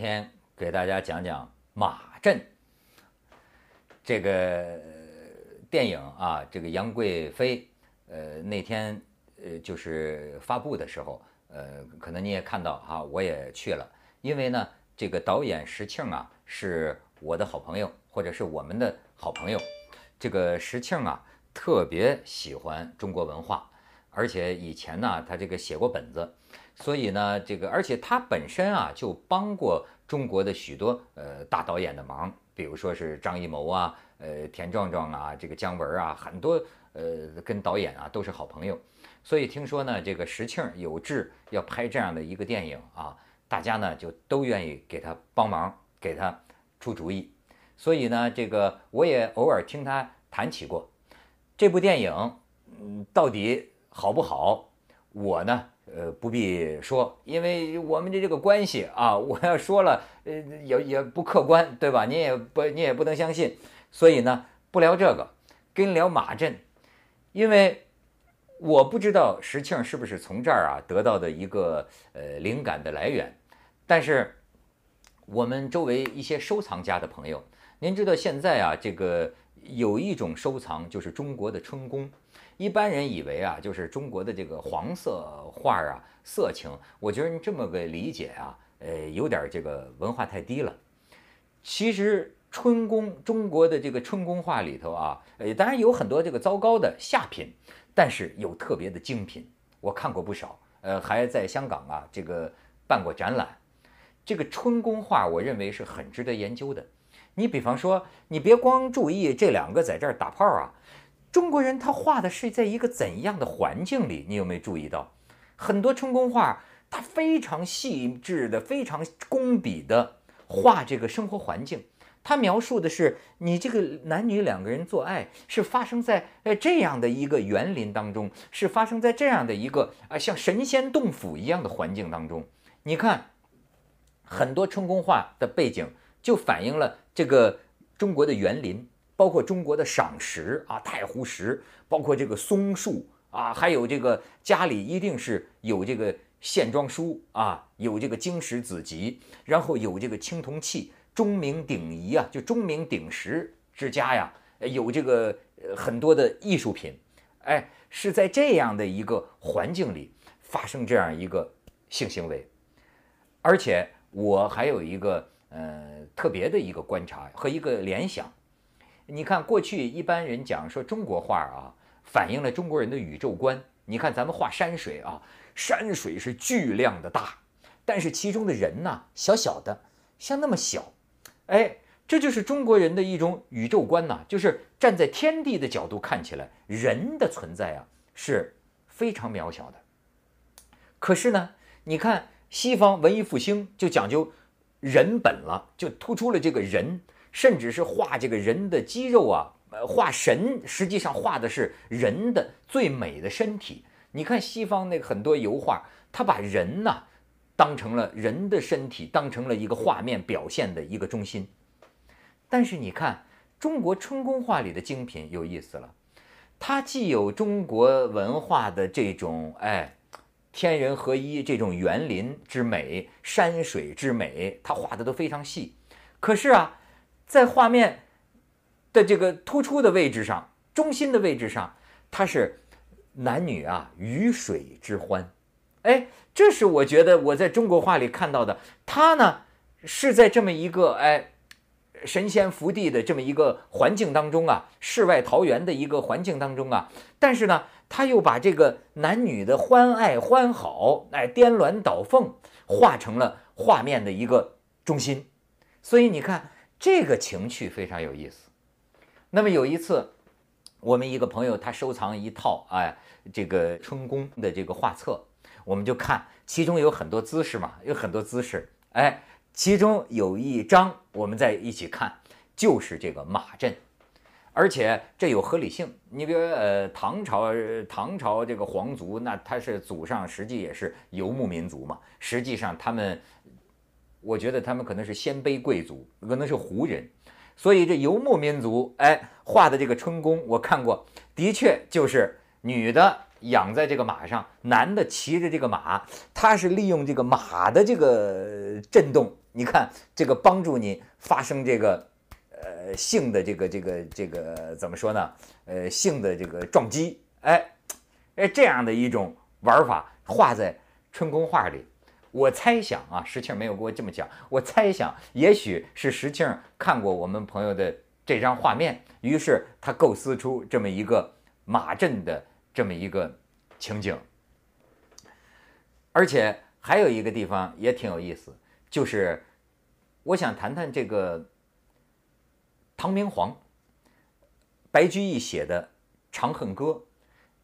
今天给大家讲讲马震这个电影啊，这个杨贵妃，呃，那天呃就是发布的时候，呃，可能你也看到哈，我也去了，因为呢，这个导演石庆啊是我的好朋友，或者是我们的好朋友，这个石庆啊特别喜欢中国文化，而且以前呢他这个写过本子。所以呢，这个而且他本身啊，就帮过中国的许多呃大导演的忙，比如说是张艺谋啊，呃田壮壮啊，这个姜文啊，很多呃跟导演啊都是好朋友。所以听说呢，这个石庆有志要拍这样的一个电影啊，大家呢就都愿意给他帮忙，给他出主意。所以呢，这个我也偶尔听他谈起过这部电影，嗯，到底好不好？我呢？呃，不必说，因为我们的这个关系啊，我要说了，呃，也也不客观，对吧？你也不，你也不能相信，所以呢，不聊这个，跟聊马震，因为我不知道石庆是不是从这儿啊得到的一个呃灵感的来源，但是我们周围一些收藏家的朋友，您知道现在啊，这个有一种收藏就是中国的春宫。一般人以为啊，就是中国的这个黄色画啊，色情。我觉得你这么个理解啊，呃，有点这个文化太低了。其实春宫，中国的这个春宫画里头啊，呃，当然有很多这个糟糕的下品，但是有特别的精品，我看过不少。呃，还在香港啊，这个办过展览。这个春宫画，我认为是很值得研究的。你比方说，你别光注意这两个在这儿打炮啊。中国人他画的是在一个怎样的环境里？你有没有注意到，很多春宫画，他非常细致的、非常工笔的画这个生活环境。他描述的是你这个男女两个人做爱是发生在呃这样的一个园林当中，是发生在这样的一个啊像神仙洞府一样的环境当中。你看，很多春宫画的背景就反映了这个中国的园林。包括中国的赏石啊，太湖石，包括这个松树啊，还有这个家里一定是有这个线装书啊，有这个经史子集，然后有这个青铜器，钟鸣鼎仪啊，就钟鸣鼎食之家呀，有这个很多的艺术品，哎，是在这样的一个环境里发生这样一个性行为，而且我还有一个呃特别的一个观察和一个联想。你看，过去一般人讲说中国画啊，反映了中国人的宇宙观。你看咱们画山水啊，山水是巨量的大，但是其中的人呢，小小的，像那么小，哎，这就是中国人的一种宇宙观呐，就是站在天地的角度看起来，人的存在啊是非常渺小的。可是呢，你看西方文艺复兴就讲究人本了，就突出了这个人。甚至是画这个人的肌肉啊，呃，画神，实际上画的是人的最美的身体。你看西方那个很多油画，他把人呐当成了人的身体，当成了一个画面表现的一个中心。但是你看中国春宫画里的精品有意思了，它既有中国文化的这种哎天人合一这种园林之美、山水之美，它画的都非常细。可是啊。在画面的这个突出的位置上，中心的位置上，它是男女啊鱼水之欢，哎，这是我觉得我在中国画里看到的。他呢是在这么一个哎神仙福地的这么一个环境当中啊，世外桃源的一个环境当中啊，但是呢，他又把这个男女的欢爱欢好，哎颠鸾倒凤，画成了画面的一个中心。所以你看。这个情趣非常有意思。那么有一次，我们一个朋友他收藏一套哎，这个春宫的这个画册，我们就看其中有很多姿势嘛，有很多姿势。哎，其中有一张我们在一起看，就是这个马阵，而且这有合理性。你比如呃，唐朝唐朝这个皇族，那他是祖上实际也是游牧民族嘛，实际上他们。我觉得他们可能是鲜卑贵族，可能是胡人，所以这游牧民族，哎，画的这个春宫我看过，的确就是女的养在这个马上，男的骑着这个马，他是利用这个马的这个震动，你看这个帮助你发生这个呃性的这个这个这个怎么说呢？呃，性的这个撞击，哎哎，这样的一种玩法画在春宫画里。我猜想啊，石庆没有给我这么讲，我猜想也许是石庆看过我们朋友的这张画面，于是他构思出这么一个马阵的这么一个情景。而且还有一个地方也挺有意思，就是我想谈谈这个唐明皇白居易写的《长恨歌》，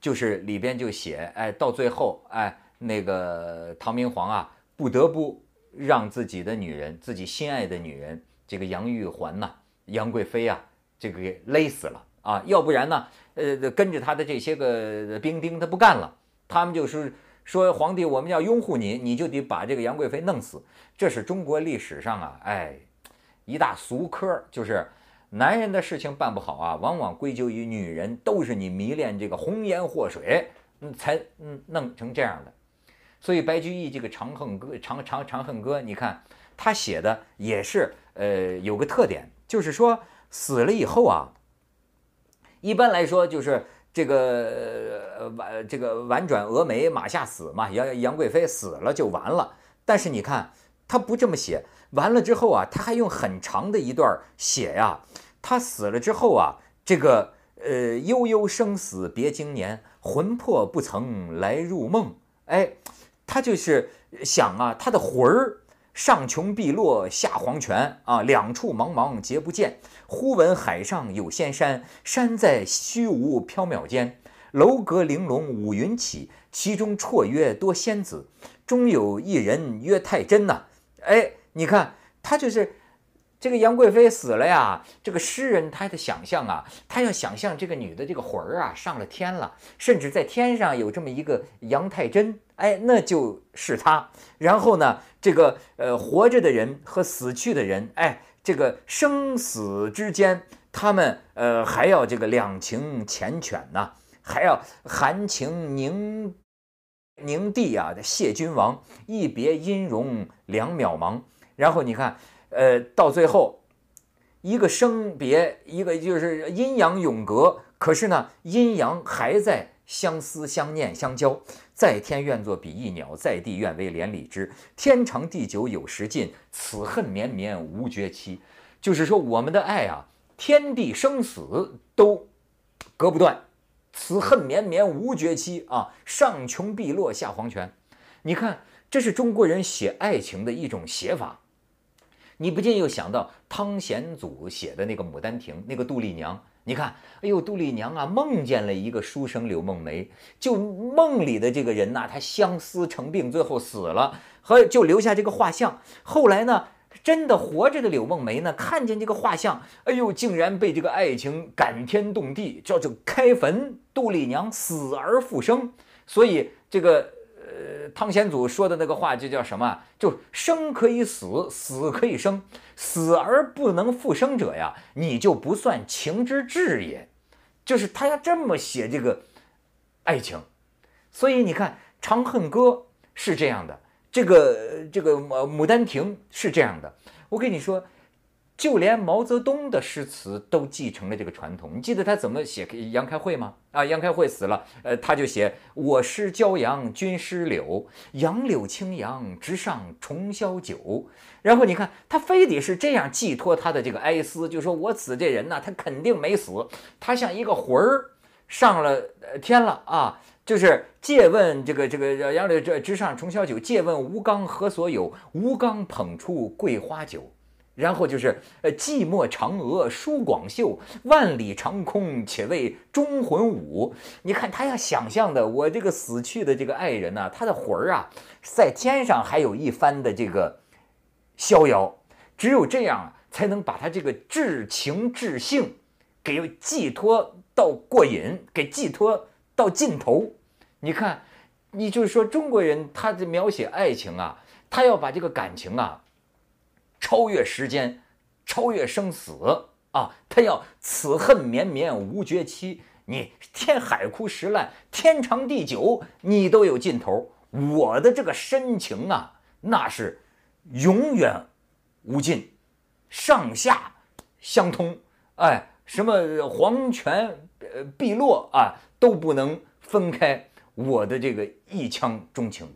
就是里边就写，哎，到最后，哎，那个唐明皇啊，不得不让自己的女人，自己心爱的女人，这个杨玉环呐，杨贵妃啊，这个给勒死了啊，要不然呢，呃，跟着他的这些个兵丁他不干了，他们就是。说皇帝，我们要拥护你，你就得把这个杨贵妃弄死。这是中国历史上啊，哎，一大俗科，就是男人的事情办不好啊，往往归咎于女人，都是你迷恋这个红颜祸水，嗯，才嗯弄成这样的。所以白居易这个《长恨歌》《长长长恨歌》，你看他写的也是，呃，有个特点，就是说死了以后啊，一般来说就是。这个婉这个婉转蛾眉马下死嘛，杨杨贵妃死了就完了。但是你看他不这么写，完了之后啊，他还用很长的一段写呀。他死了之后啊，这个呃悠悠生死别经年，魂魄不曾来入梦。哎，他就是想啊，他的魂儿。上穷碧落下黄泉啊，两处茫茫皆不见。忽闻海上有仙山，山在虚无缥缈间。楼阁玲珑五云起，其中绰约多仙子。中有一人曰太真呐。哎，你看他就是这个杨贵妃死了呀。这个诗人他的想象啊，他要想象这个女的这个魂儿啊上了天了，甚至在天上有这么一个杨太真。哎，那就是他。然后呢，这个呃，活着的人和死去的人，哎，这个生死之间，他们呃还要这个两情缱绻呐，还要含情凝凝地啊。谢君王一别音容两渺茫。然后你看，呃，到最后一个生别，一个就是阴阳永隔，可是呢，阴阳还在。相思相念相交，在天愿作比翼鸟，在地愿为连理枝。天长地久有时尽，此恨绵绵无绝期。就是说，我们的爱啊，天地生死都隔不断，此恨绵绵无绝期啊！上穷碧落下黄泉。你看，这是中国人写爱情的一种写法。你不禁又想到汤显祖写的那个《牡丹亭》，那个杜丽娘。你看，哎呦，杜丽娘啊，梦见了一个书生柳梦梅，就梦里的这个人呐，他相思成病，最后死了，和就留下这个画像。后来呢，真的活着的柳梦梅呢，看见这个画像，哎呦，竟然被这个爱情感天动地，叫做开坟，杜丽娘死而复生。所以这个。汤显祖说的那个话就叫什么？就生可以死，死可以生，死而不能复生者呀，你就不算情之至也。就是他要这么写这个爱情，所以你看《长恨歌》是这样的，这个这个《牡丹亭》是这样的。我跟你说。就连毛泽东的诗词都继承了这个传统。你记得他怎么写杨开慧吗？啊，杨开慧死了，呃，他就写“我师骄阳君师柳，杨柳青杨直上重霄九”。然后你看，他非得是这样寄托他的这个哀思，就说我死这人呢，他肯定没死，他像一个魂儿上了天了啊！就是借问这个这个杨柳这直上重霄酒，借问吴刚何所有？吴刚捧出桂花酒。然后就是呃，寂寞嫦娥舒广袖，万里长空且为忠魂舞。你看他要想象的，我这个死去的这个爱人呢，他的魂儿啊，在天上还有一番的这个逍遥。只有这样，才能把他这个至情至性给寄托到过瘾，给寄托到尽头。你看，你就是说中国人，他的描写爱情啊，他要把这个感情啊。超越时间，超越生死啊！他要此恨绵绵无绝期。你天海枯石烂，天长地久，你都有尽头。我的这个深情啊，那是永远无尽，上下相通，哎，什么黄泉呃碧落啊，都不能分开我的这个一腔钟情。